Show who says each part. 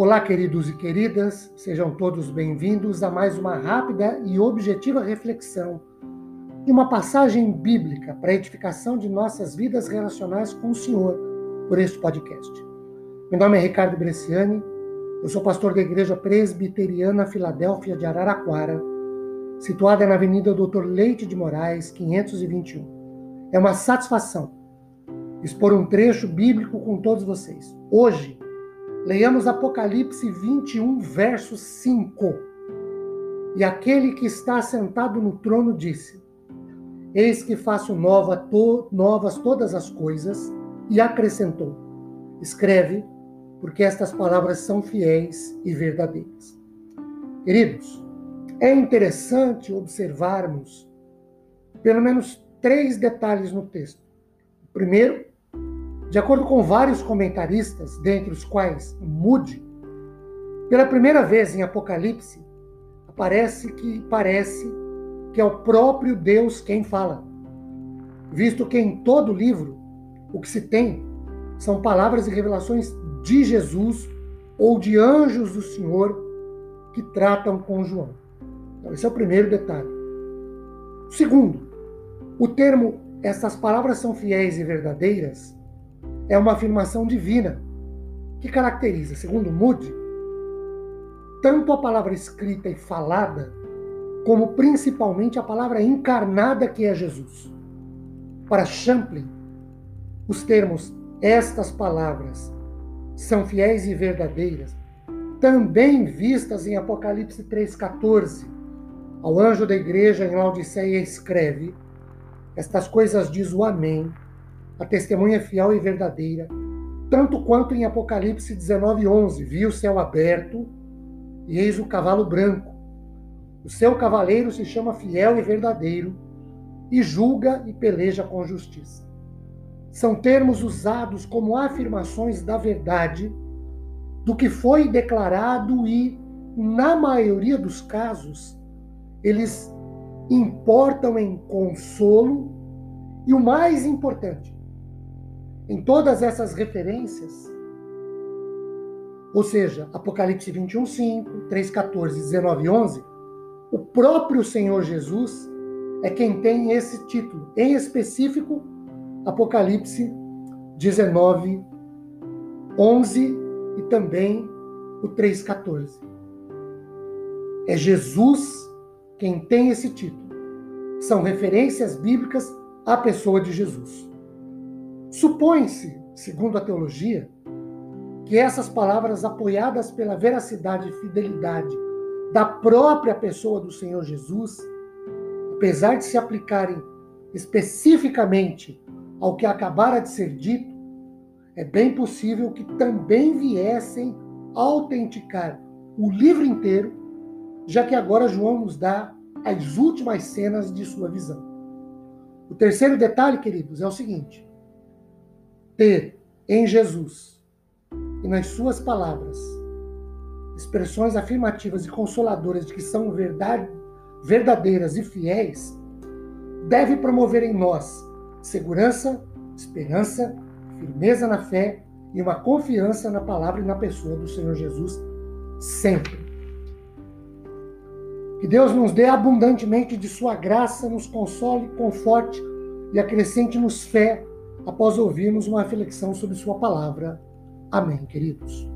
Speaker 1: Olá, queridos e queridas, sejam todos bem-vindos a mais uma rápida e objetiva reflexão de uma passagem bíblica para a edificação de nossas vidas relacionais com o Senhor por este podcast. Meu nome é Ricardo Bresciani, eu sou pastor da Igreja Presbiteriana Filadélfia de Araraquara, situada na Avenida Doutor Leite de Moraes, 521. É uma satisfação expor um trecho bíblico com todos vocês. Hoje, Leiamos Apocalipse 21, verso 5. E aquele que está sentado no trono disse: Eis que faço nova to, novas todas as coisas, e acrescentou: Escreve, porque estas palavras são fiéis e verdadeiras. Queridos, é interessante observarmos pelo menos três detalhes no texto. Primeiro, de acordo com vários comentaristas, dentre os quais Moody, pela primeira vez em Apocalipse, aparece que parece que é o próprio Deus quem fala, visto que em todo o livro o que se tem são palavras e revelações de Jesus ou de anjos do Senhor que tratam com João. Então, esse é o primeiro detalhe. Segundo, o termo essas palavras são fiéis e verdadeiras é uma afirmação divina que caracteriza, segundo Moody, tanto a palavra escrita e falada, como principalmente a palavra encarnada que é Jesus. Para Champlin, os termos estas palavras são fiéis e verdadeiras, também vistas em Apocalipse 3,14. Ao anjo da igreja em Laodiceia escreve: Estas coisas diz o Amém, a testemunha é fiel e verdadeira, tanto quanto em Apocalipse 19:11, viu o céu aberto e eis o cavalo branco. O seu cavaleiro se chama fiel e verdadeiro e julga e peleja com justiça. São termos usados como afirmações da verdade do que foi declarado e, na maioria dos casos, eles importam em consolo e o mais importante, em todas essas referências, ou seja, Apocalipse 21, 5, 3, 14, 19 e 11, o próprio Senhor Jesus é quem tem esse título, em específico, Apocalipse 19, 11 e também o 3, 14. É Jesus quem tem esse título. São referências bíblicas à pessoa de Jesus. Supõe-se, segundo a teologia, que essas palavras, apoiadas pela veracidade e fidelidade da própria pessoa do Senhor Jesus, apesar de se aplicarem especificamente ao que acabara de ser dito, é bem possível que também viessem autenticar o livro inteiro, já que agora João nos dá as últimas cenas de sua visão. O terceiro detalhe, queridos, é o seguinte: ter em Jesus e nas suas palavras expressões afirmativas e consoladoras de que são verdade, verdadeiras e fiéis, deve promover em nós segurança, esperança, firmeza na fé e uma confiança na palavra e na pessoa do Senhor Jesus sempre. Que Deus nos dê abundantemente de sua graça, nos console, conforte e acrescente-nos fé após ouvirmos uma reflexão sobre Sua palavra. Amém, queridos.